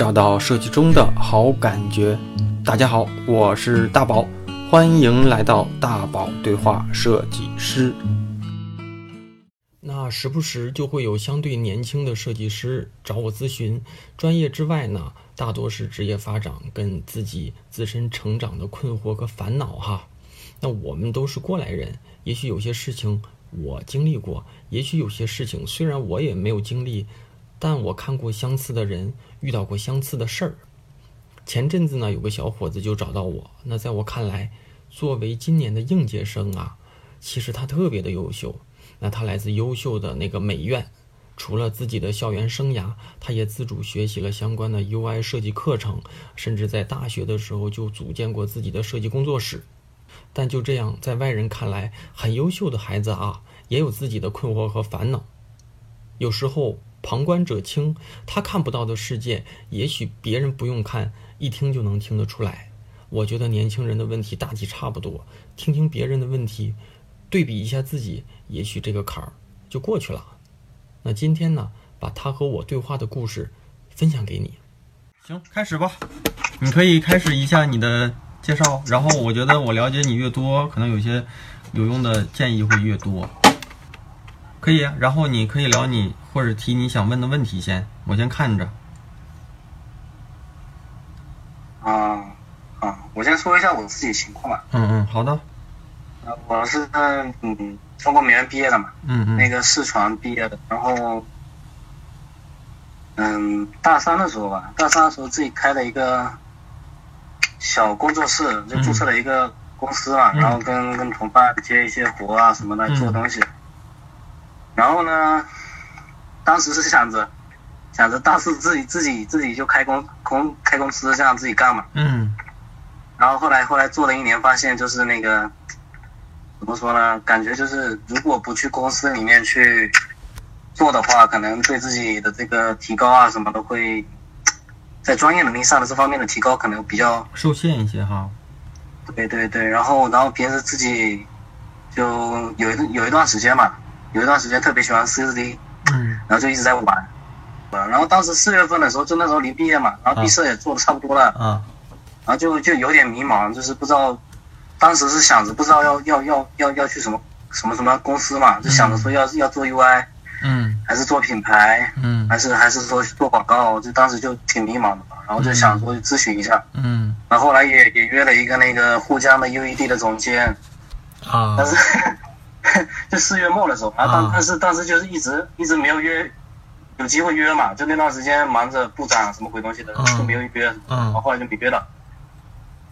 找到设计中的好感觉。大家好，我是大宝，欢迎来到大宝对话设计师。那时不时就会有相对年轻的设计师找我咨询，专业之外呢，大多是职业发展跟自己自身成长的困惑和烦恼哈。那我们都是过来人，也许有些事情我经历过，也许有些事情虽然我也没有经历。但我看过相似的人，遇到过相似的事儿。前阵子呢，有个小伙子就找到我。那在我看来，作为今年的应届生啊，其实他特别的优秀。那他来自优秀的那个美院，除了自己的校园生涯，他也自主学习了相关的 UI 设计课程，甚至在大学的时候就组建过自己的设计工作室。但就这样，在外人看来很优秀的孩子啊，也有自己的困惑和烦恼。有时候。旁观者清，他看不到的世界，也许别人不用看，一听就能听得出来。我觉得年轻人的问题大体差不多，听听别人的问题，对比一下自己，也许这个坎儿就过去了。那今天呢，把他和我对话的故事分享给你。行，开始吧。你可以开始一下你的介绍，然后我觉得我了解你越多，可能有些有用的建议会越多。可以，然后你可以聊你或者提你想问的问题先，我先看着。啊啊，我先说一下我自己情况吧。嗯嗯，好的。呃，我是嗯中国美院毕业的嘛。嗯嗯。那个四川毕业的，然后嗯大三的时候吧，大三的时候自己开了一个小工作室，就注册了一个公司嘛，然后跟跟同伴接一些活啊什么的，做东西。然后呢，当时是想着，想着当时自己自己自己就开公公开公司这样自己干嘛。嗯。然后后来后来做了一年，发现就是那个，怎么说呢？感觉就是如果不去公司里面去做的话，可能对自己的这个提高啊什么的会，在专业能力上的这方面的提高可能比较受限一些哈。对对对，然后然后平时自己就有一有一段时间嘛。有一段时间特别喜欢 CSD，嗯，然后就一直在玩，然后当时四月份的时候，就那时候离毕业嘛，然后毕设也做的差不多了，啊，然后就就有点迷茫，就是不知道，当时是想着不知道要要要要要去什么什么什么公司嘛，就想着说要要做 UI，嗯，还是做品牌，嗯，还是还是说做广告，就当时就挺迷茫的嘛，然后就想说咨询一下，嗯，然后后来也也约了一个那个沪江的 UED 的总监，啊，但是。就四月末的时候，然后但但是但是就是一直一直没有约，有机会约嘛，就那段时间忙着部长什么鬼东西的，就没有约，然后后来就没约了。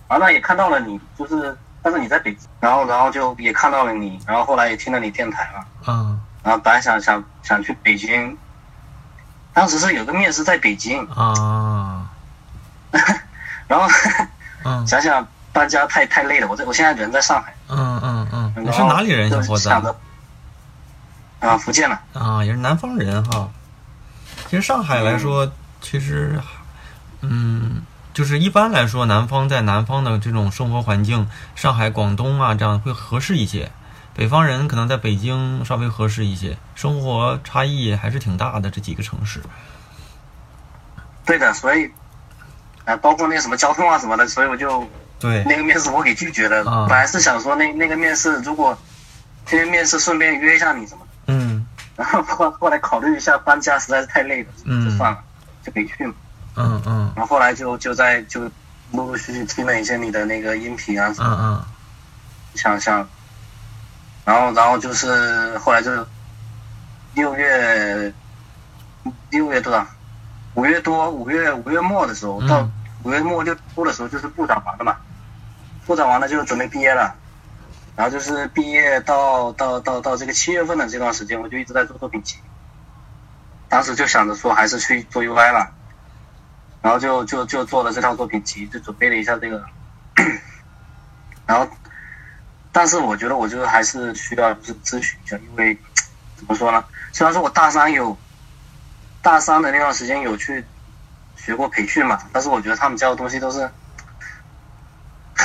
然后那也看到了你，就是但是你在北京，然后然后就也看到了你，然后后来也听了你电台嘛，嗯，然后本来想想想去北京，当时是有个面试在北京啊，然后 想想搬家太太累了，我在我现在人在上海，嗯嗯嗯。你是哪里人，小伙子？啊，福建的。啊，也是南方人哈。其实上海来说，其实，嗯，就是一般来说，南方在南方的这种生活环境，上海、广东啊这样会合适一些。北方人可能在北京稍微合适一些，生活差异还是挺大的这几个城市。对的，所以，啊，包括那个什么交通啊什么的，所以我就。对，那个面试我给拒绝了。本来是想说那那个面试，如果今天面试顺便约一下你什么的。嗯。然后后后来考虑一下搬家实在是太累了，就算了，就没去嘛。嗯嗯。然后后来就就在就陆陆续续听了一些你的那个音频啊什么。嗯嗯。想想，然后然后就是后来就六月六月多少？五月多五月五月末的时候到五月末六初的时候就是部长完了嘛。扩展完了就准备毕业了，然后就是毕业到到到到这个七月份的这段时间，我就一直在做作品集。当时就想着说还是去做 UI 吧，然后就就就做了这套作品集，就准备了一下这个。然后，但是我觉得我就还是需要就是咨询一下，因为怎么说呢？虽然说我大三有大三的那段时间有去学过培训嘛，但是我觉得他们教的东西都是。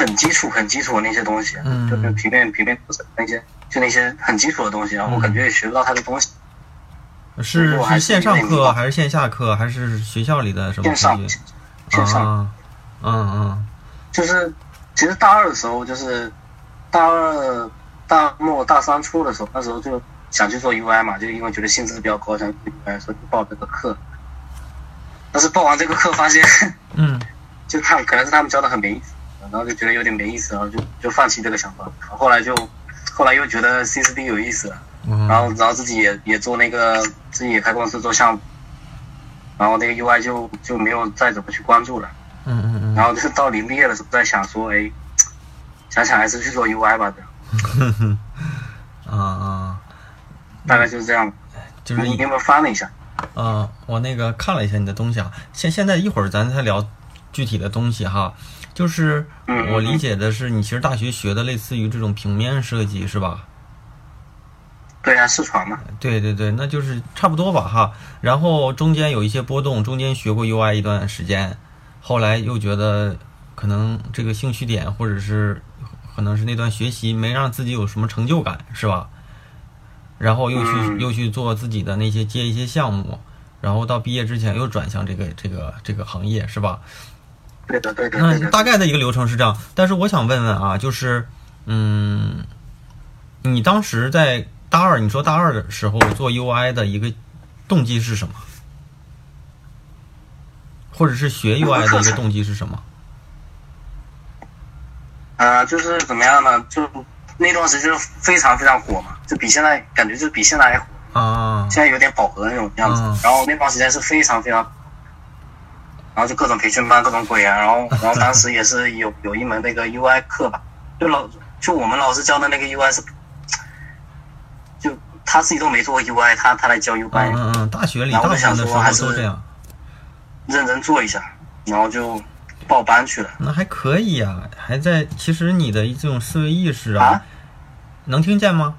很基础、很基础的那些东西，嗯，就平面、平面图那些，就那些很基础的东西，然后我感觉也学不到他的东西。是是线上课还是线下课还是学校里的什么？线上线上。啊，嗯嗯就是其实大二的时候，就是大二大末大三初的时候，那时候就想去做 UI 嘛，就因为觉得薪资比较高，想去做 UI，所以就报这个课。但是报完这个课发现，嗯 就他们可能是他们教的很没意思，然后就觉得有点没意思，然后就就放弃这个想法。后来就后来又觉得 C 4 D 有意思然后然后自己也也做那个自己也开公司做项目，然后那个 UI 就就没有再怎么去关注了。嗯嗯嗯然后就是到临毕业的时候在想说，哎，想想还是去做 UI 吧，这样嗯 啊啊，大概就是这样。就是你你有没有翻了一下？啊，我那个看了一下你的东西啊，现现在一会儿咱再聊具体的东西哈。就是嗯我理解的是，你其实大学学的类似于这种平面设计是吧？对啊，视传嘛。对对对，那就是差不多吧哈。然后中间有一些波动，中间学过 UI 一段时间，后来又觉得可能这个兴趣点或者是可能是那段学习没让自己有什么成就感，是吧？然后又去、嗯又去做自己的那些接一些项目，然后到毕业之前又转向这个这个这个行业，是吧？对的，对的，对那的。大概的一个流程是这样，但是我想问问啊，就是，嗯，你当时在大二，你说大二的时候做 UI 的一个动机是什么？或者是学 UI 的一个动机是什么？啊、就是怎么样呢？就那段时间就非常非常火嘛，就比现在感觉就比现在还火，啊现在有点饱和那种样子。嗯然后那段时间是非常非常，然后就各种培训班，各种鬼啊。然后然后当时也是有有一门那个 UI 课吧，就老就我们老师教的那个 UI 是，就他自己都没做过 UI，他他来教 UI，、嗯嗯嗯，大学里然后我想大部分的时说还是认真做一下，然后就报班去了。那还可以呀、还在。其实你的这种思维意识啊，啊能听见吗？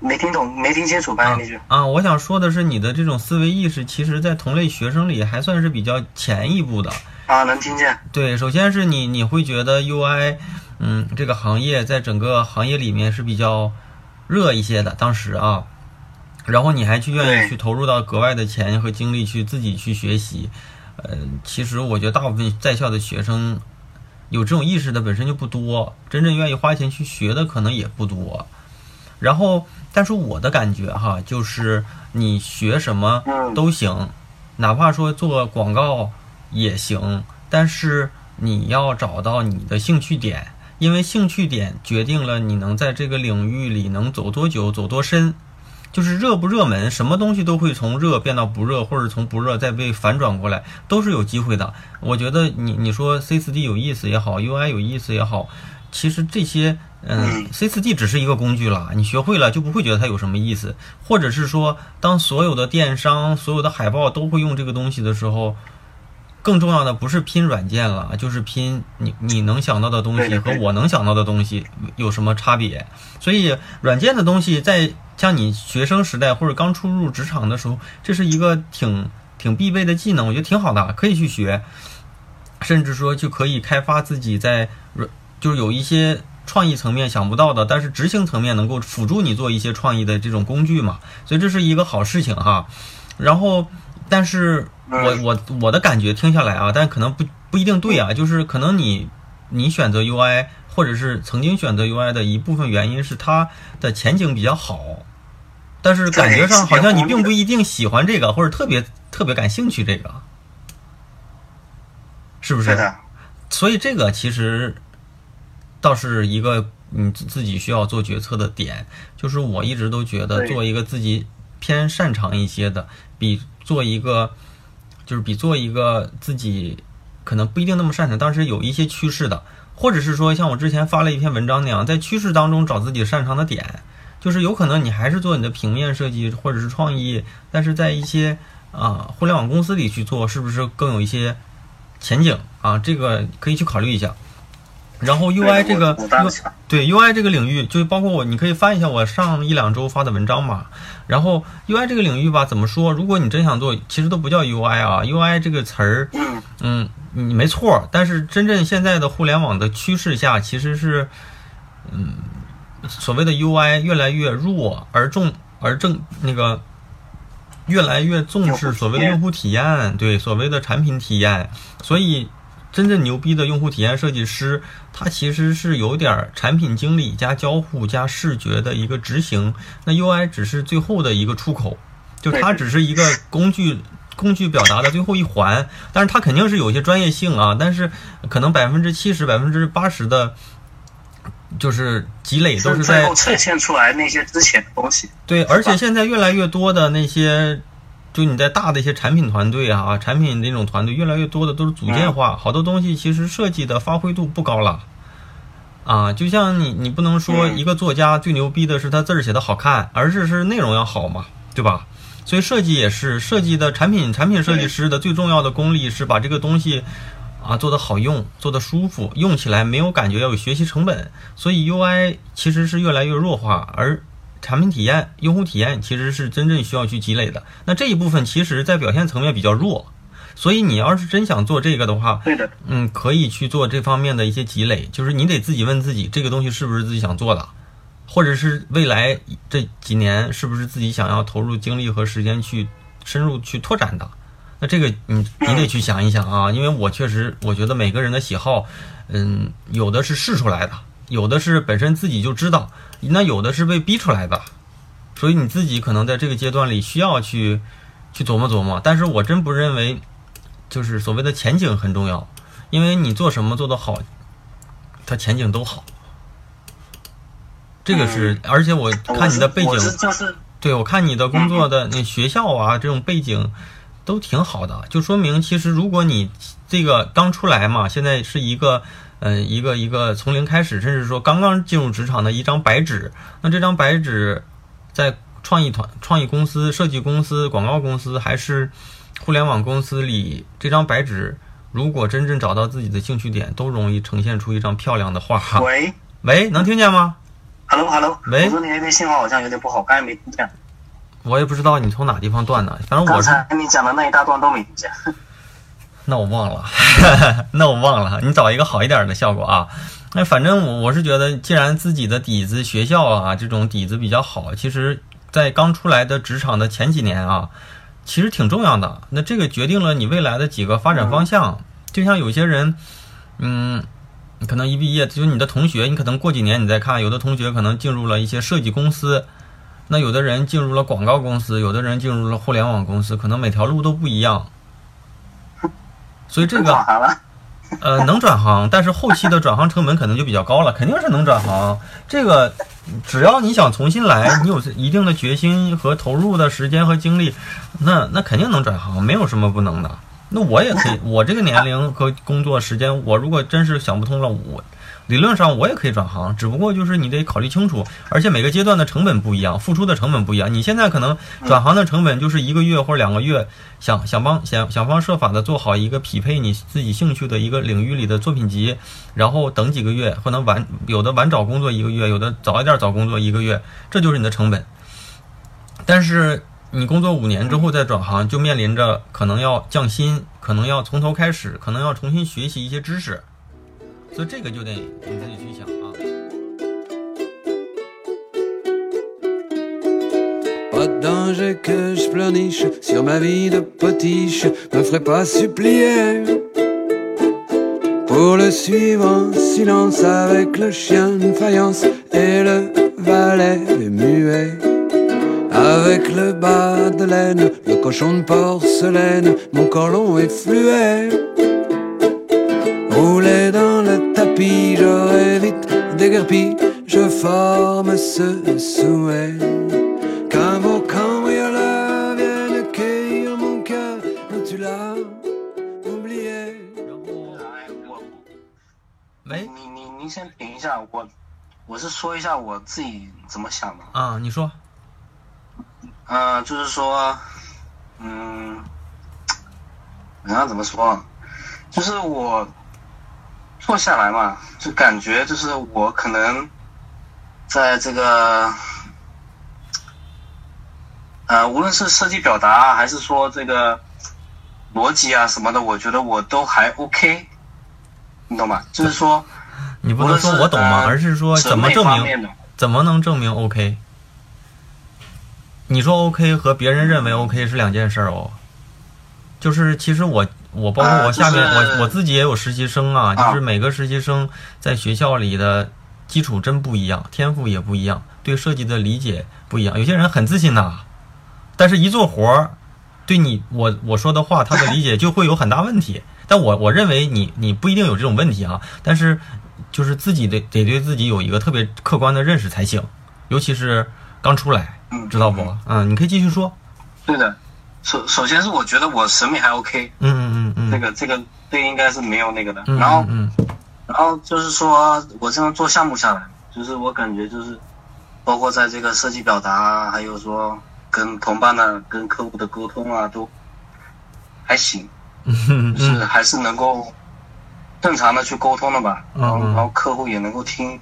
没听懂，没听清楚刚那句。啊，我想说的是，你的这种思维意识，其实在同类学生里还算是比较前一步的。啊，能听见。对，首先是你你会觉得 UI，嗯，这个行业在整个行业里面是比较热一些的，当时啊，然后你还去愿意去投入到格外的钱和精力去自己去学习，呃，其实我觉得大部分在校的学生有这种意识的本身就不多，真正愿意花钱去学的可能也不多。然后，但是我的感觉哈，就是你学什么嗯都行，哪怕说做广告也行，但是你要找到你的兴趣点，因为兴趣点决定了你能在这个领域里能走多久、走多深。就是热不热门，什么东西都会从热变到不热，或者从不热再被反转过来，都是有机会的。我觉得你你说 C 四 D 有意思也好，UI 有意思也好，其实这些嗯嗯，C 4 D 只是一个工具啦，你学会了就不会觉得它有什么意思，或者是说，当所有的电商、所有的海报都会用这个东西的时候，更重要的不是拼软件了，就是拼你你能想到的东西和我能想到的东西有什么差别。所以软件的东西在像你学生时代或者刚初入职场的时候，这是一个挺挺必备的技能，我觉得挺好的，可以去学，甚至说就可以开发自己在软就是有一些。创意层面想不到的，但是执行层面能够辅助你做一些创意的这种工具嘛，所以这是一个好事情哈。然后，但是我嗯。我我的感觉听下来啊，但可能不不一定对啊，就是可能你你选择 UI 或者是曾经选择 UI 的一部分原因是它的前景比较好，但是感觉上好像你并不一定喜欢这个，或者特别特别感兴趣这个，是不是？所以这个其实倒是一个你自自己需要做决策的点，就是我一直都觉得做一个自己偏擅长一些的，比做一个就是比做一个自己可能不一定那么擅长，但是有一些趋势的，或者是说像我之前发了一篇文章那样，在趋势当中找自己擅长的点，就是有可能你还是做你的平面设计或者是创意，但是在一些啊互联网公司里去做，是不是更有一些前景啊？这个可以去考虑一下。然后 UI 这个我我当时想对 UI 这个领域，就包括我，你可以翻一下我上一两周发的文章嘛。然后 UI 这个领域吧，怎么说？如果你真想做，其实都不叫 UI 啊，UI 这个词儿，嗯，嗯，你没错。但是真正现在的互联网的趋势下，其实是，嗯，所谓的 UI 越来越弱而重而正那个越来越重视所谓的用户体验，对所谓的产品体验，所以真正牛逼的用户体验设计师，他其实是有点产品经理加交互加视觉的一个执行，那 UI 只是最后的一个出口，就它只是一个工具。工具表达的最后一环，但是它肯定是有些专业性啊，但是可能百分之七十、百分之八十的，就是积累都是在呈现出来那些之前的东西。对，而且现在越来越多的那些，就你在大的一些产品团队啊，产品那种团队越来越多的都是组件化，好多东西其实设计的发挥度不高了。啊，就像你，你不能说一个作家最牛逼的是他字儿写的好看，而是是内容要好嘛，对吧？所以设计也是设计的产品，产品设计师的最重要的功力是把这个东西啊做得好用，做得舒服，用起来没有感觉，要有学习成本。所以 UI 其实是越来越弱化，而产品体验、用户体验其实是真正需要去积累的。那这一部分其实在表现层面比较弱，所以你要是真想做这个的话，对的，嗯，可以去做这方面的一些积累，就是你得自己问自己，这个东西是不是自己想做的。或者是未来这几年是不是自己想要投入精力和时间去深入去拓展的？那这个你你得去想一想啊，因为我确实我觉得每个人的喜好，嗯，有的是试出来的，有的是本身自己就知道，那有的是被逼出来的，所以你自己可能在这个阶段里需要去去琢磨琢磨。但是我真不认为就是所谓的前景很重要，因为你做什么做得好，它前景都好。这个是，而且我看你的背景，对我看你的工作的那学校啊，这种背景都挺好的，就说明其实如果你这个刚出来嘛，现在是一个，嗯，一个一个从零开始，甚至说刚刚进入职场的一张白纸，那这张白纸在创意团、创意公司、设计公司、广告公司还是互联网公司里，这张白纸如果真正找到自己的兴趣点，都容易呈现出一张漂亮的画。喂喂，能听见吗？Hello，Hello，喂，我说你那边信号好像有点不好，刚才没听见。我也不知道你从哪地方断的，反正我刚才你讲的那一大段都没听见。那我忘了，那我忘了，你找一个好一点的效果啊。那反正我我是觉得，既然自己的底子、学校啊这种底子比较好，其实，在刚出来的职场的前几年啊，其实挺重要的。那这个决定了你未来的几个发展方向。就像有些人，嗯。可能一毕业就是你的同学，你可能过几年你再看，有的同学可能进入了一些设计公司，那有的人进入了广告公司，有的人进入了互联网公司，可能每条路都不一样。所以这个呃能转行，但是后期的转行成本可能就比较高了，肯定是能转行。这个只要你想重新来，你有一定的决心和投入的时间和精力，那那肯定能转行，没有什么不能的。那我也可以，我这个年龄和工作时间，我如果真是想不通了，我理论上我也可以转行，只不过就是你得考虑清楚，而且每个阶段的成本不一样，付出的成本不一样。你现在可能转行的成本就是一个月或者两个月，想想帮想想方设法的做好一个匹配你自己兴趣的一个领域里的作品集，然后等几个月，可能晚有的晚找工作一个月，有的早一点找工作一个月，这就是你的成本。但是。你工作五年之后再转行，就面临着可能要降薪，可能要从头开始，可能要重新学习一些知识，所以这个就得你自己去想啊。Avec le bas de laine, le cochon de porcelaine, mon colon est fluet. Rouler dans le tapis, j'aurais vite déguerpis, je forme ce souhait. Qu'un beau cambrioleur vienne cueillir mon cœur, où tu l'as oublié. 喂，你你您先停一下，我我是说一下我自己怎么想的啊，你说。嗯，就是说，嗯，你要怎么说？就是我坐下来嘛，就感觉就是我可能在这个，呃，无论是设计表达，还是说这个逻辑啊什么的，我觉得我都还 OK，你懂吗？就是说，你不能说我懂吗？而是说怎么证明？怎么能证明 OK？你说 OK 和别人认为 OK 是两件事哦。就是其实我我包括我下面、呃就是我我自己也有实习生啊，啊就是每个实习生在学校里的基础真不一样，天赋也不一样，对设计的理解不一样。有些人很自信呐、但是一做活儿，对你我我说的话，他的理解就会有很大问题。但我我认为你你不一定有这种问题啊，但是就是自己得得对自己有一个特别客观的认识才行，尤其是刚出来，嗯，知道不？嗯，你可以继续说。对的，首首先是我觉得我审美还 OK，嗯嗯嗯嗯，这个这个这应该是没有那个的。嗯，然后嗯然后就是说我这样做项目下来，就是我感觉就是，包括在这个设计表达啊，还有说跟同伴的、跟客户的沟通啊，都还行，嗯就是还是能够正常的去沟通的吧。嗯然后嗯然后客户也能够听，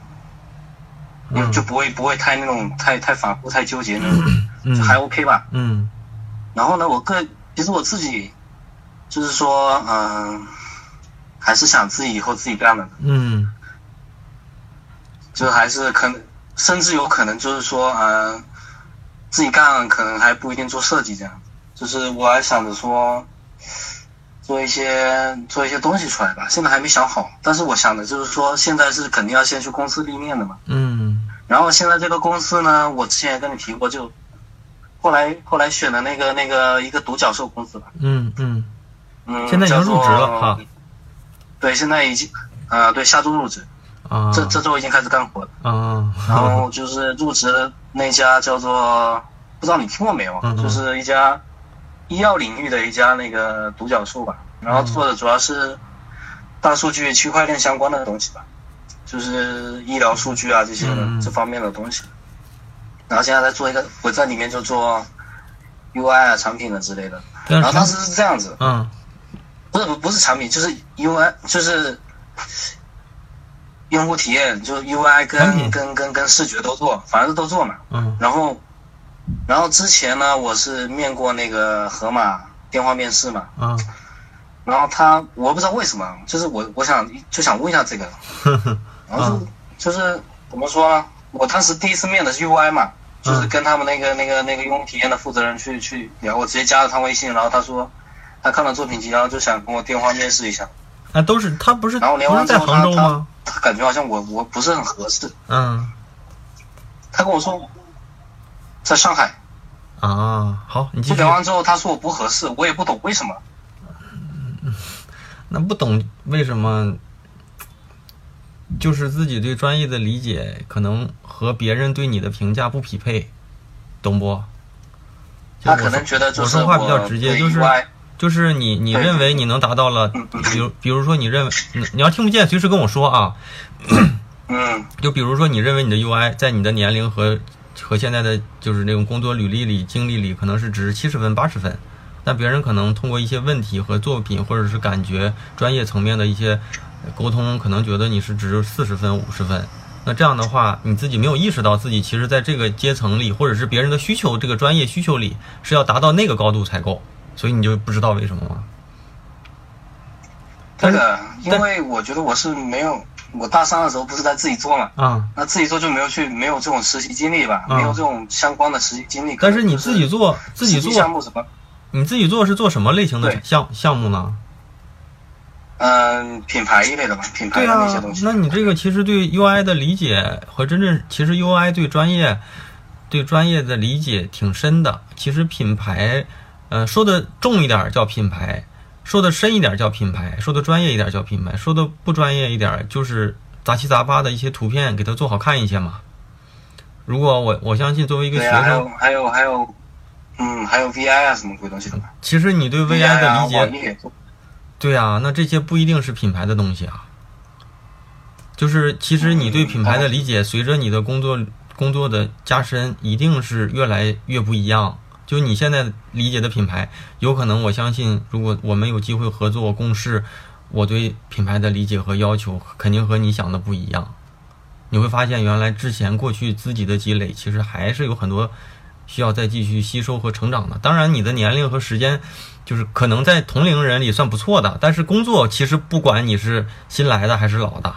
嗯就不会不会太那种太太反复、太纠结那种，嗯就还 OK 吧。嗯然后呢，我个其实我自己就是说，嗯、还是想自己以后自己干的。嗯就还是可能，甚至有可能就是说，嗯、自己干可能还不一定做设计这样。就是我还想着说，做一些做一些东西出来吧。现在还没想好，但是我想的就是说，现在是肯定要先去公司立面的嘛。嗯然后现在这个公司呢，我之前也跟你提过，就后来后来选的那个那个一个独角兽公司吧。嗯嗯，嗯，现在已经入职了哈。对，现在已经，呃，对，下周入职，啊这这周已经开始干活了。啊，然后就是入职的那家叫做，不知道你听过没有？就是一家医药领域的一家那个独角兽吧。然后做的主要是大数据、区块链相关的东西吧，就是医疗数据啊这些这方面的东西。然后现在在做一个，我在里面就做 UI 啊、产品的之类的。然后当时是这样子，嗯不是不不是产品，就是 UI，就是用户体验，就是 UI 跟跟跟跟视觉都做，反正都做嘛。嗯然后，然后之前呢，我是面过那个盒马电话面试嘛，嗯然后他我不知道为什么，就是我我想就想问一下这个，然后就、就是怎么说呢？我当时第一次面的是 UI 嘛，就是嗯跟他们那个那个那个用户体验的负责人去去聊，我直接加了他微信，然后他说他看了作品集，然后就想跟我电话面试一下，啊，都是他不是然后聊完之后他杭州吗？他感觉好像我我不是很合适，嗯他跟我说在上海，啊，好，你聊。完之后他说我不合适，我也不懂为什么。那不懂为什么，就是自己对专业的理解可能和别人对你的评价不匹配，懂不？他可能觉得就是我说话比较直接，就是就是你你认为你能达到了比如比如说你认为你你要听不见，随时跟我说啊。嗯 就比如说你认为你的 UI 在你的年龄和和现在的就是那种工作履历里、经历里可能是值七十分、八十分，但别人可能通过一些问题和作品或者是感觉、专业层面的一些沟通，可能觉得你是值四十分、五十分。那这样的话，你自己没有意识到自己其实在这个阶层里，或者是别人的需求这个专业需求里是要达到那个高度才够，所以你就不知道为什么吗？对的，因为我觉得我是没有，我大三的时候不是在自己做嘛，啊、那自己做就没有去没有这种实习经历吧，嗯没有这种相关的实习经历。但是你自己做，自己做项，目什么，你自己做是做什么类型的项项目呢？嗯、品牌一类的吧，品牌的那些东，西。那你这个其实对 UI 的理解和真正其实 UI 对专业对专业的理解挺深的。其实品牌，呃，说的重一点叫品牌，说的深一点叫品牌，说的专业一点叫品牌，说的不专业一点就是杂七杂八的一些图片给它做好看一些嘛。如果我我相信作为一个学生，还有还有，嗯，还有 VI 啊什么鬼东西其实你对啊的理解对啊，那这些不一定是品牌的东西啊。就是其实你对品牌的理解，随着你的工作工作的加深，一定是越来越不一样。就你现在理解的品牌，有可能我相信，如果我们有机会合作共事，我对品牌的理解和要求肯定和你想的不一样。你会发现，原来之前过去自己的积累，其实还是有很多需要再继续吸收和成长的。当然，你的年龄和时间，就是可能在同龄人里算不错的，但是工作其实不管你是新来的还是老的，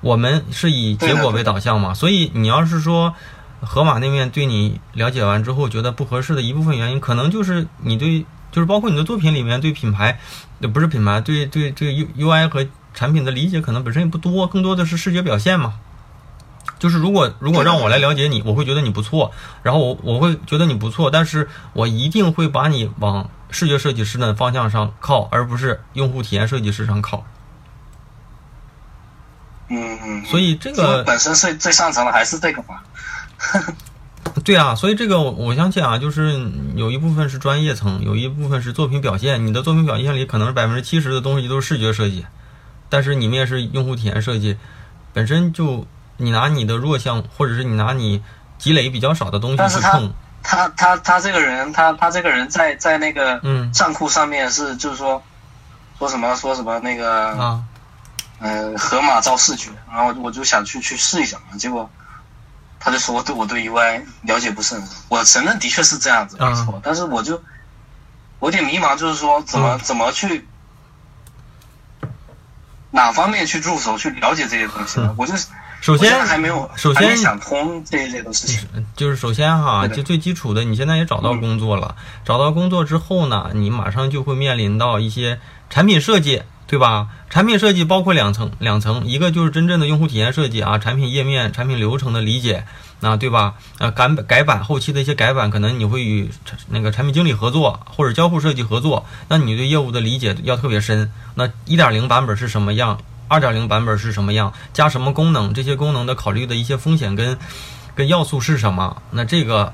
我们是以结果为导向嘛。所以你要是说，河马那面对你了解完之后觉得不合适的一部分原因，可能就是你对，就是包括你的作品里面对品牌，呃不是品牌，对对对 U U I 和产品的理解可能本身也不多，更多的是视觉表现嘛。就是如果如果让我来了解你，我会觉得你不错，然后我我会觉得你不错，但是我一定会把你往视觉设计师的方向上靠，而不是用户体验设计师上靠。嗯嗯，所以这个本身最最擅长的还是这个嘛。对啊，所以这个我我相信啊，就是有一部分是专业层，有一部分是作品表现。你的作品表现里可能是百分之七十的东西都是视觉设计，但是你面试用户体验设计，本身就你拿你的弱项，或者是你拿你积累比较少的东西但是他去碰，他他他这个人，他他这个人在在那个嗯。账户上面是就是说说什么说什么那个啊，呃河马造视觉，然后我就想去去试一下嘛，结果他就说我对我对 UI 了解不甚，我承认的确是这样子啊没错，但是我就我有点迷茫，就是说怎么、嗯。怎么去哪方面去入手去了解这些东西呢？我就是首先还没有首先想通这一类的事情。就是首先哈，就最基础的，你现在也找到工作了，找到工作之后呢，你马上就会面临到一些产品设计，对吧？产品设计包括两层，两层，一个就是真正的用户体验设计啊，产品页面、产品流程的理解，那，对吧？呃，改改版后期的一些改版，可能你会与产那个产品经理合作，或者交互设计合作，那你对业务的理解要特别深。那一点零版本是什么样？二点零版本是什么样？加什么功能？这些功能的考虑的一些风险跟跟要素是什么？那这个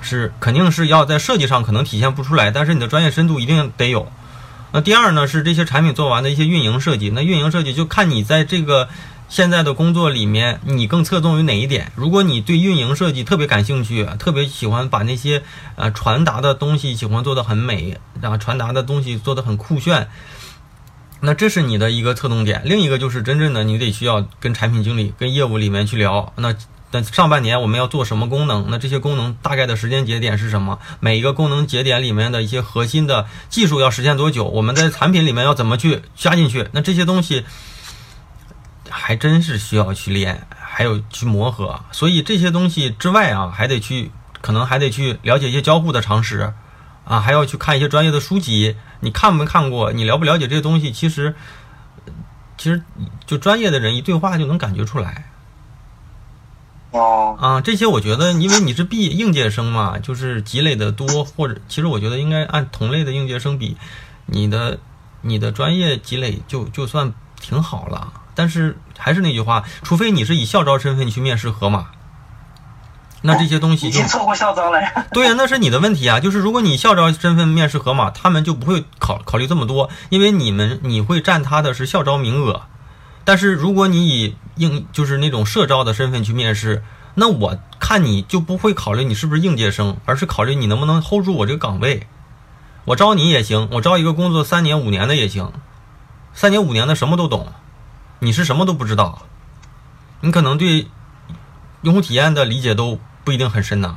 是肯定是要在设计上可能体现不出来，但是你的专业深度一定得有。那第二呢是这些产品做完的一些运营设计，那运营设计就看你在这个现在的工作里面，你更侧重于哪一点？如果你对运营设计特别感兴趣，特别喜欢把那些呃传达的东西喜欢做得很美，然后传达的东西做得很酷炫，那这是你的一个侧重点。另一个就是真正的你得需要跟产品经理、跟业务里面去聊。那那上半年我们要做什么功能？那这些功能大概的时间节点是什么？每一个功能节点里面的一些核心的技术要实现多久？我们在产品里面要怎么去加进去？那这些东西还真是需要去练，还有去磨合。所以这些东西之外啊，还得去，可能还得去了解一些交互的常识啊，还要去看一些专业的书籍。你看没看过？你了不了解这些东西？其实，其实就专业的人一对话就能感觉出来。哦，啊，这些我觉得，因为你是毕应届生嘛，就是积累的多，或者其实我觉得应该按同类的应届生比，你的你的专业积累就就算挺好了。但是还是那句话，除非你是以校招身份去面试河马，那这些东西就错过校招了呀。对呀、那是你的问题啊。就是如果你校招身份面试河马，他们就不会考考虑这么多，因为你们你会占他的是校招名额。但是如果你以应就是那种社招的身份去面试，那我看你就不会考虑你是不是应届生，而是考虑你能不能 hold 住我这个岗位。我招你也行，我招一个工作三年五年的也行，三年五年的什么都懂，你是什么都不知道，你可能对用户体验的理解都不一定很深呐。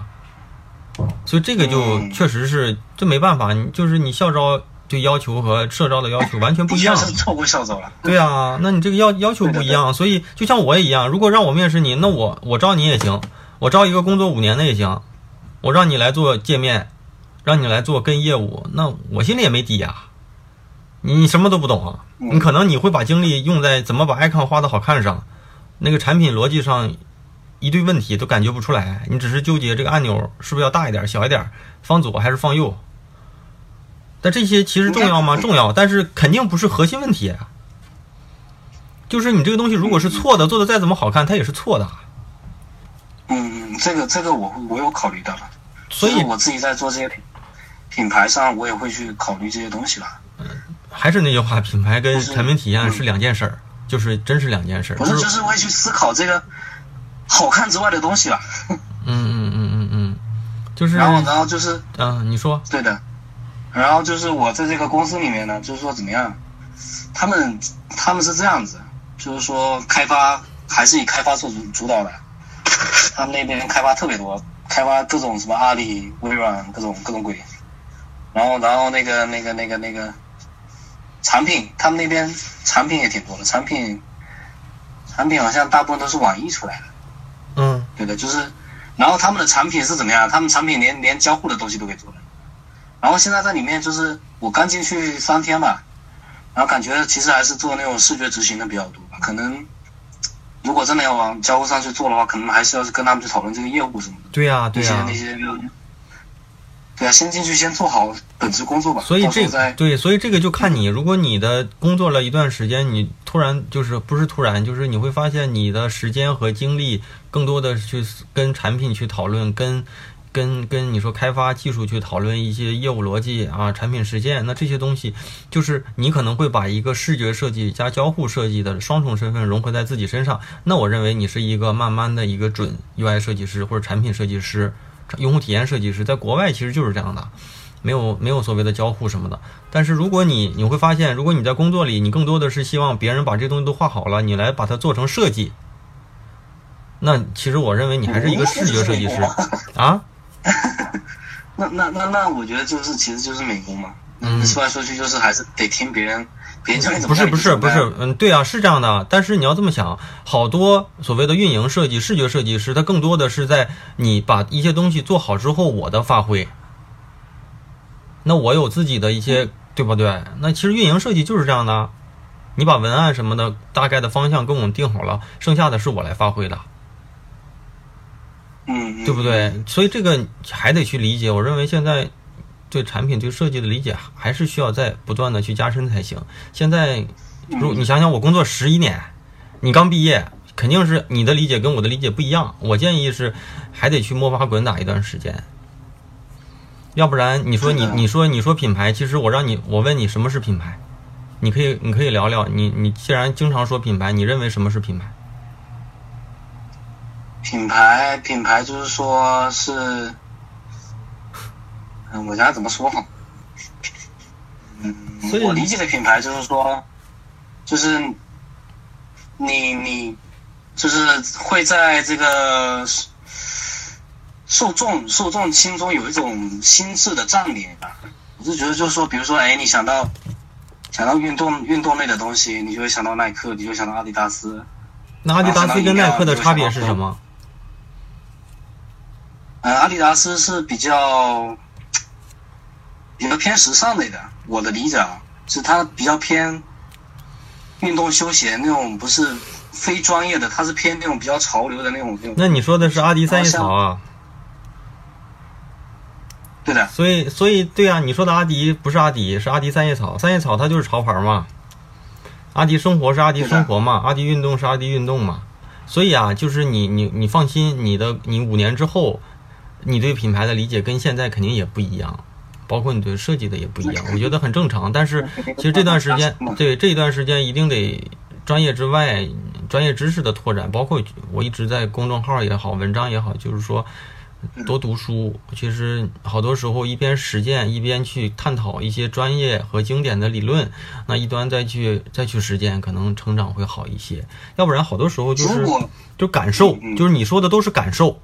所以这个就嗯确实是这没办法，你就是你校招对要求和社招的要求完全不一样。确是错过校招了。对啊，那你这个要要求不一样，所以就像我也一样，如果让我面试你，那我我招你也行，我招一个工作五年的也行，我让你来做界面，让你来做跟业务，那我心里也没底呀、你你什么都不懂啊，你可能你会把精力用在怎么把 icon 画的好看上，那个产品逻辑上一堆问题都感觉不出来，你只是纠结这个按钮是不是要大一点、小一点，放左还是放右。但这些其实重要吗？重要，但是肯定不是核心问题。啊就是你这个东西如果是错的，做的再怎么好看，它也是错的。嗯，这个这个我我有考虑到了，所以我自己在做这些品品牌上，我也会去考虑这些东西了。还是那句话，品牌跟产品体验嗯是两件事儿，就是真是两件事儿。不，就是是就是会去思考这个好看之外的东西了。嗯嗯嗯嗯嗯，就是然后然后就是嗯，你说对的，然后就是我在这个公司里面呢，就是说怎么样，他们他们是这样子，就是说开发还是以开发做主主导的，他们那边开发特别多，开发各种什么阿里、微软各种各种鬼，然后然后那个那个那个那个产品，他们那边产品也挺多的，产品产品好像大部分都是网易出来的。嗯对的，就是然后他们的产品是怎么样？他们产品连连交互的东西都给做了。然后现在在里面就是我刚进去三天吧，然后感觉其实还是做那种视觉执行的比较多吧。可能如果真的要往交互上去做的话，可能还是要跟他们去讨论这个业务什么的。对呀、对呀、那些那些，对啊，先进去先做好本职工作吧。所以这对，所以这个就看你，如果你的工作了一段时间，你突然就是不是突然，就是你会发现你的时间和精力更多的去跟产品去讨论，跟跟跟你说开发技术去讨论一些业务逻辑啊、产品实践，那这些东西就是你可能会把一个视觉设计加交互设计的双重身份融合在自己身上。那我认为你是一个慢慢的一个准 UI 设计师或者产品设计师、用户体验设计师，在国外其实就是这样的。没有没有所谓的交互什么的。但是如果你你会发现，如果你在工作里，你更多的是希望别人把这东西都画好了，你来把它做成设计，那其实我认为你还是一个视觉设计师啊。那那那那，我觉得就是其实就是美工嘛。嗯说来说去就是还是得听别人，别人教你怎么不是不是不是嗯，对啊，是这样的。但是你要这么想，好多所谓的运营设计、视觉设计师，他更多的是在你把一些东西做好之后，我的发挥。那我有自己的一些，对不对？那其实运营设计就是这样的，你把文案什么的大概的方向跟我们定好了，剩下的是我来发挥的。嗯，嗯对不？对？所以这个还得去理解。我认为现在对产品、对设计的理解还是需要再不断的去加深才行。现在，如你想想，我工作十一年，你刚毕业，肯定是你的理解跟我的理解不一样。我建议是还得去摸爬滚打一段时间，要不然你说你你说你说品牌，其实我让你我问你什么是品牌，你可以你可以聊聊。你你既然经常说品牌，你认为什么是品牌？品牌品牌就是说是，嗯，我家怎么说哈？嗯所以，我理解的品牌就是说，就是你你就是会在这个受众受众心中有一种心智的占领吧。我是觉得就是说，比如说，哎，你想到想到运动运动类的东西，你就会想到耐克，你就会想到阿迪达斯。那阿迪达斯跟耐克的差别是什么？呃，阿迪达斯是比较比较偏时尚类的，我的理解啊，是它比较偏运动休闲那种，不是非专业的，它是偏那种比较潮流的那种。那种那你说的是阿迪三叶草啊？对的，所以，所以对啊，你说的阿迪不是阿迪，是阿迪三叶草。三叶草它就是潮牌嘛。阿迪生活是阿迪生活嘛，阿迪运动是阿迪运动嘛。所以啊，就是你你你放心，你的你五年之后，你对品牌的理解跟现在肯定也不一样，包括你对设计的也不一样，我觉得很正常。但是其实这段时间，对这一段时间一定得专业之外专业知识的拓展，包括我一直在公众号也好，文章也好，就是说。多读书，其实好多时候一边实践一边去探讨一些专业和经典的理论，那一端再去再去实践，可能成长会好一些。要不然好多时候就是就感受，嗯就是你说的都是感受，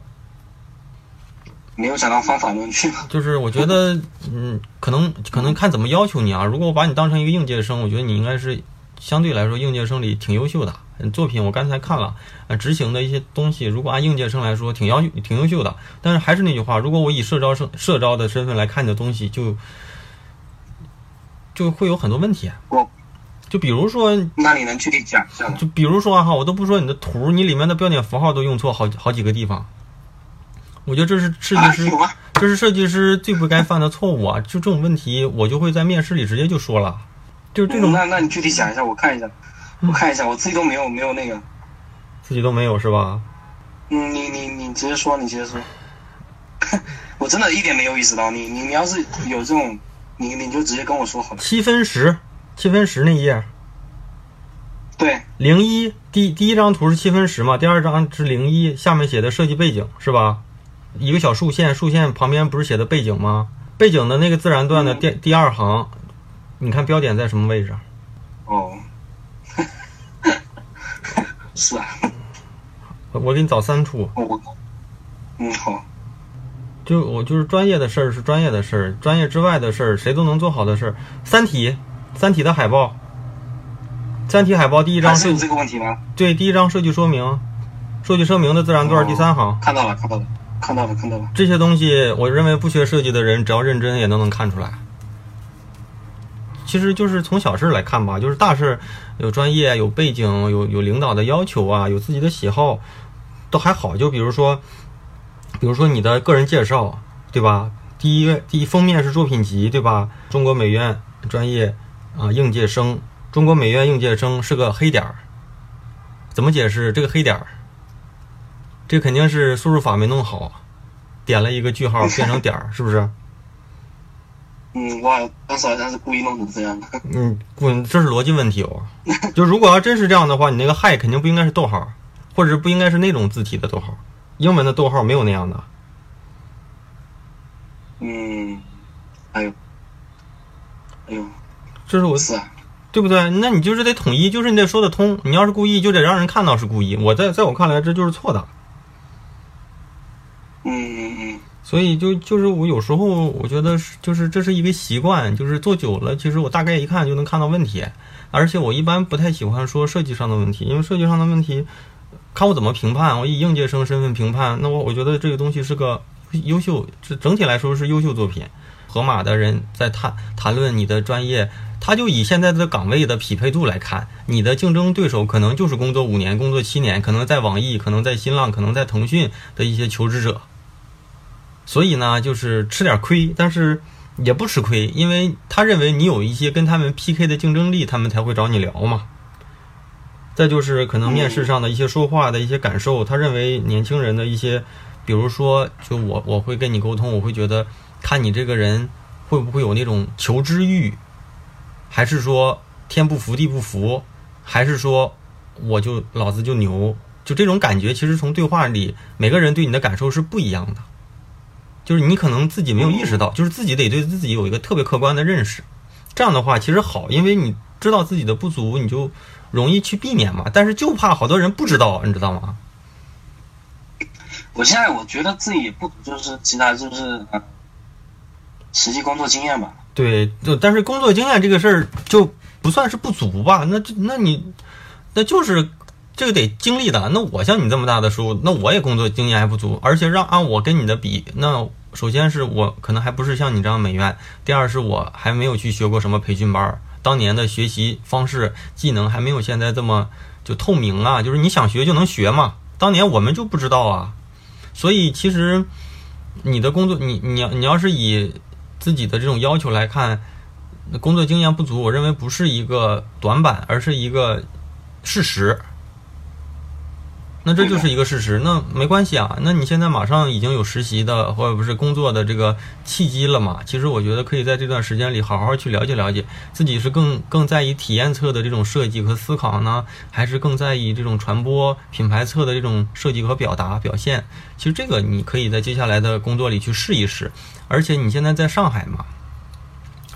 没有想到方法论去嘛。就是我觉得嗯，可能可能看怎么要求你啊。如果我把你当成一个应届生，我觉得你应该是相对来说应届生里挺优秀的。嗯作品我刚才看了，呃，执行的一些东西，如果按应届生来说，挺要挺优秀的。但是还是那句话，如果我以社招生社招的身份来看你的东西，就就会有很多问题。我就比如说，那你能具体讲一下吗？就比如说哈，我都不说你的图，你里面的标点符号都用错好好几个地方。我觉得这是设计啊，师？这是设计师最不该犯的错误啊！就这种问题，我就会在面试里直接就说了，就是这种那那你具体讲一下，我看一下，我看一下，我自己都没有没有那个。自己都没有是吧？嗯，你你你直接说，你直接说。我真的一点没有意识到，你你你要是有这种，你你就直接跟我说好了。七分十，七分十那页，对，零一第第一张图是七分十嘛，第二张是零一，下面写的设计背景是吧？一个小竖线，竖线旁边不是写的背景吗？背景的那个自然段的第第二行，你看标点在什么位置？哦，是啊，我我给你找三处，我我，嗯好，就我就是专业的事儿是专业的事儿，专业之外的事儿谁都能做好的事儿。三体，三体的海报，三体海报第一张是这个问题吗？对第一张设计说明，设计说明的自然段第三行。看到了，看到了。看到了，看到了。这些东西，我认为不学设计的人，只要认真也都能看出来。其实就是从小事来看吧，就是大事有专业、有背景、有有领导的要求啊，有自己的喜好，都还好。就比如说，比如说你的个人介绍，对吧？第一第一封面是作品集，对吧？中国美院专业啊，应届生，中国美院应届生是个黑点儿，怎么解释这个黑点儿？这肯定是输入法没弄好，点了一个句号变成点儿，是不是？嗯，哇，当时好像是故意弄成这样的。嗯，不，这是逻辑问题哦。就如果要真是这样的话，你那个 hi 肯定不应该是逗号，或者是不应该是那种字体的逗号。英文的逗号没有那样的。嗯，哎呦，哎呦，这是我是啊，对不对？那你就是得统一，就是你得说得通。你要是故意，就得让人看到是故意。我在在我看来，这就是错的。嗯嗯嗯，所以就就是我有时候我觉得是就是这是一个习惯，就是做久了，其实我大概一看就能看到问题。而且我一般不太喜欢说设计上的问题，因为设计上的问题，看我怎么评判。我以应届生身份评判，那我我觉得这个东西是个优秀，这整体来说是优秀作品。河马的人在谈谈论你的专业，他就以现在的岗位的匹配度来看，你的竞争对手可能就是工作五年、工作七年，可能在网易、可能在新浪、可能在腾讯的一些求职者。所以呢，就是吃点亏，但是也不吃亏，因为他认为你有一些跟他们 PK 的竞争力，他们才会找你聊嘛。再就是可能面试上的一些说话的一些感受，他认为年轻人的一些，比如说，就我我会跟你沟通，我会觉得看你这个人会不会有那种求知欲，还是说天不服地不服，还是说我就老子就牛，就这种感觉，其实从对话里每个人对你的感受是不一样的。就是你可能自己没有意识到，就是自己得对自己有一个特别客观的认识，这样的话其实好，因为你知道自己的不足，你就容易去避免嘛。但是就怕好多人不知道，你知道吗？我现在我觉得自己不足就是其他就是呃实际工作经验吧。对，就但是工作经验这个事儿就不算是不足吧？那这那你那就是这个得经历的。那我像你这么大的时候，那我也工作经验还不足，而且让按我跟你的比，那首先是我可能还不是像你这样美院，第二是我还没有去学过什么培训班，当年的学习方式、技能还没有现在这么就透明啊，就是你想学就能学嘛。当年我们就不知道啊，所以其实你的工作，你你要你要是以自己的这种要求来看，工作经验不足，我认为不是一个短板，而是一个事实。那这就是一个事实，那没关系啊。那你现在马上已经有实习的或者不是工作的这个契机了嘛？其实我觉得可以在这段时间里好好去了解了解，自己是更更在意体验侧的这种设计和思考呢，还是更在意这种传播品牌侧的这种设计和表达表现？其实这个你可以在接下来的工作里去试一试。而且你现在在上海嘛，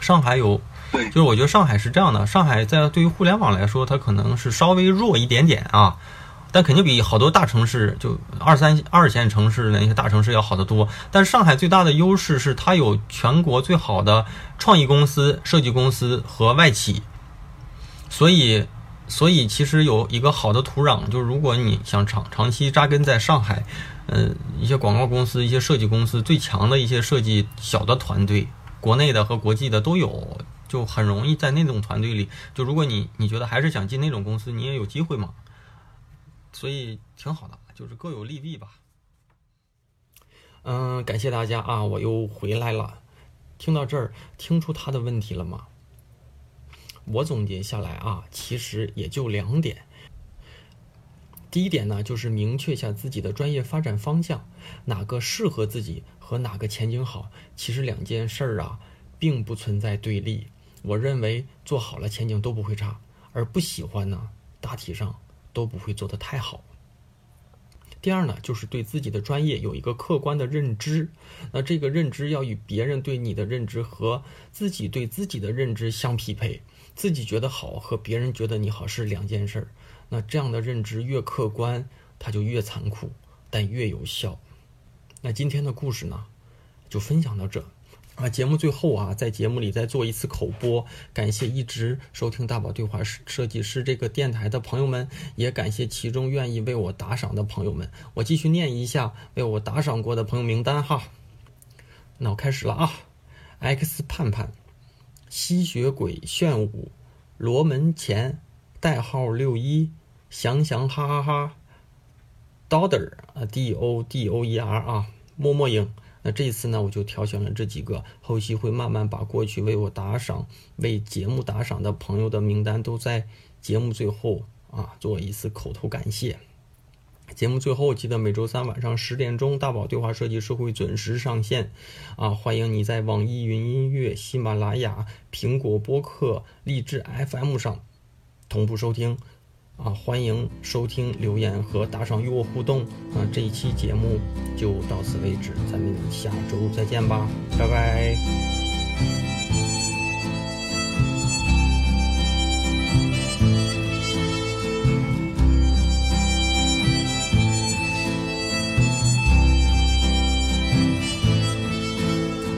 上海有，对就是我觉得上海是这样的，上海在对于互联网来说，它可能是稍微弱一点点啊。但肯定比好多大城市，就二三二线城市那些大城市要好得多。但上海最大的优势是它有全国最好的创意公司、设计公司和外企，所以，所以其实有一个好的土壤，就是如果你想长长期扎根在上海，嗯，一些广告公司、一些设计公司最强的一些设计小的团队，国内的和国际的都有，就很容易在那种团队里。就如果你你觉得还是想进那种公司，你也有机会嘛。所以挺好的，就是各有利弊吧。嗯，感谢大家啊，我又回来了。听到这儿，听出他的问题了吗？我总结下来啊，其实也就两点。第一点呢，就是明确一下自己的专业发展方向，哪个适合自己和哪个前景好，其实两件事儿啊，并不存在对立。我认为做好了前景都不会差，而不喜欢呢，大体上。都不会做得太好。第二呢，就是对自己的专业有一个客观的认知，那这个认知要与别人对你的认知和自己对自己的认知相匹配。自己觉得好和别人觉得你好是两件事儿。那这样的认知越客观，它就越残酷，但越有效。那今天的故事呢，就分享到这。啊，节目最后啊，在节目里再做一次口播，感谢一直收听大宝对话设计师这个电台的朋友们，也感谢其中愿意为我打赏的朋友们。我继续念一下为我打赏过的朋友名单哈。那我开始了啊，X 盼盼、吸血鬼炫舞、罗门前、代号六一、翔翔哈哈哈、Doder 啊 D O D O E R 啊、默默影。那这一次呢，我就挑选了这几个，后期会慢慢把过去为我打赏、为节目打赏的朋友的名单都在节目最后啊做一次口头感谢。节目最后记得每周三晚上十点钟，大宝对话设计师会准时上线啊！欢迎你在网易云音乐、喜马拉雅、苹果播客、荔枝 FM 上同步收听。啊，欢迎收听、留言和打赏与我互动。啊，这一期节目就到此为止，咱们下周再见吧，拜拜。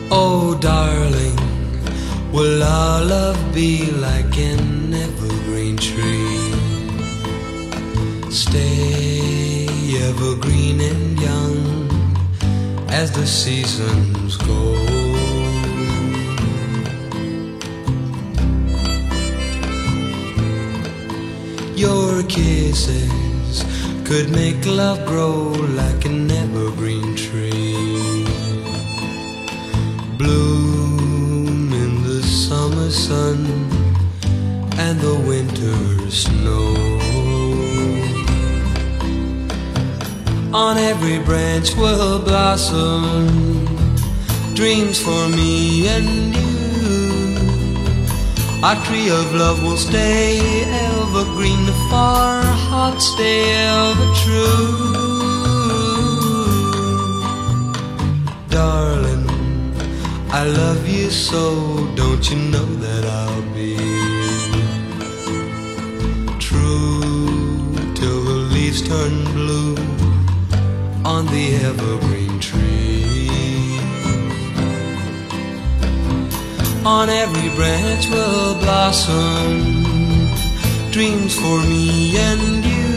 Oh, darling, will our love be like an evergreen tree? Stay evergreen and young as the seasons go. Your kisses could make love grow like an evergreen tree bloom in the summer sun and the winter snow. On every branch will blossom dreams for me and you. Our tree of love will stay evergreen, for our hearts stay ever true. Darling, I love you so, don't you know that I'll be true till the leaves turn blue on the evergreen tree. On every branch will blossom dreams for me and you.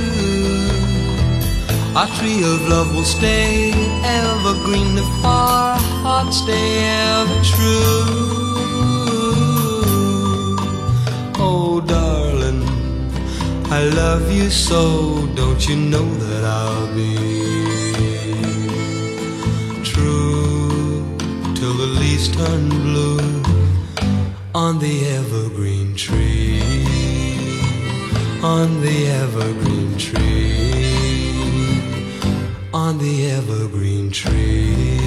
Our tree of love will stay evergreen if our hearts stay ever true. Oh, darling, I love you so, don't you know that I'll be leaves turn blue on the evergreen tree, on the evergreen tree, on the evergreen tree.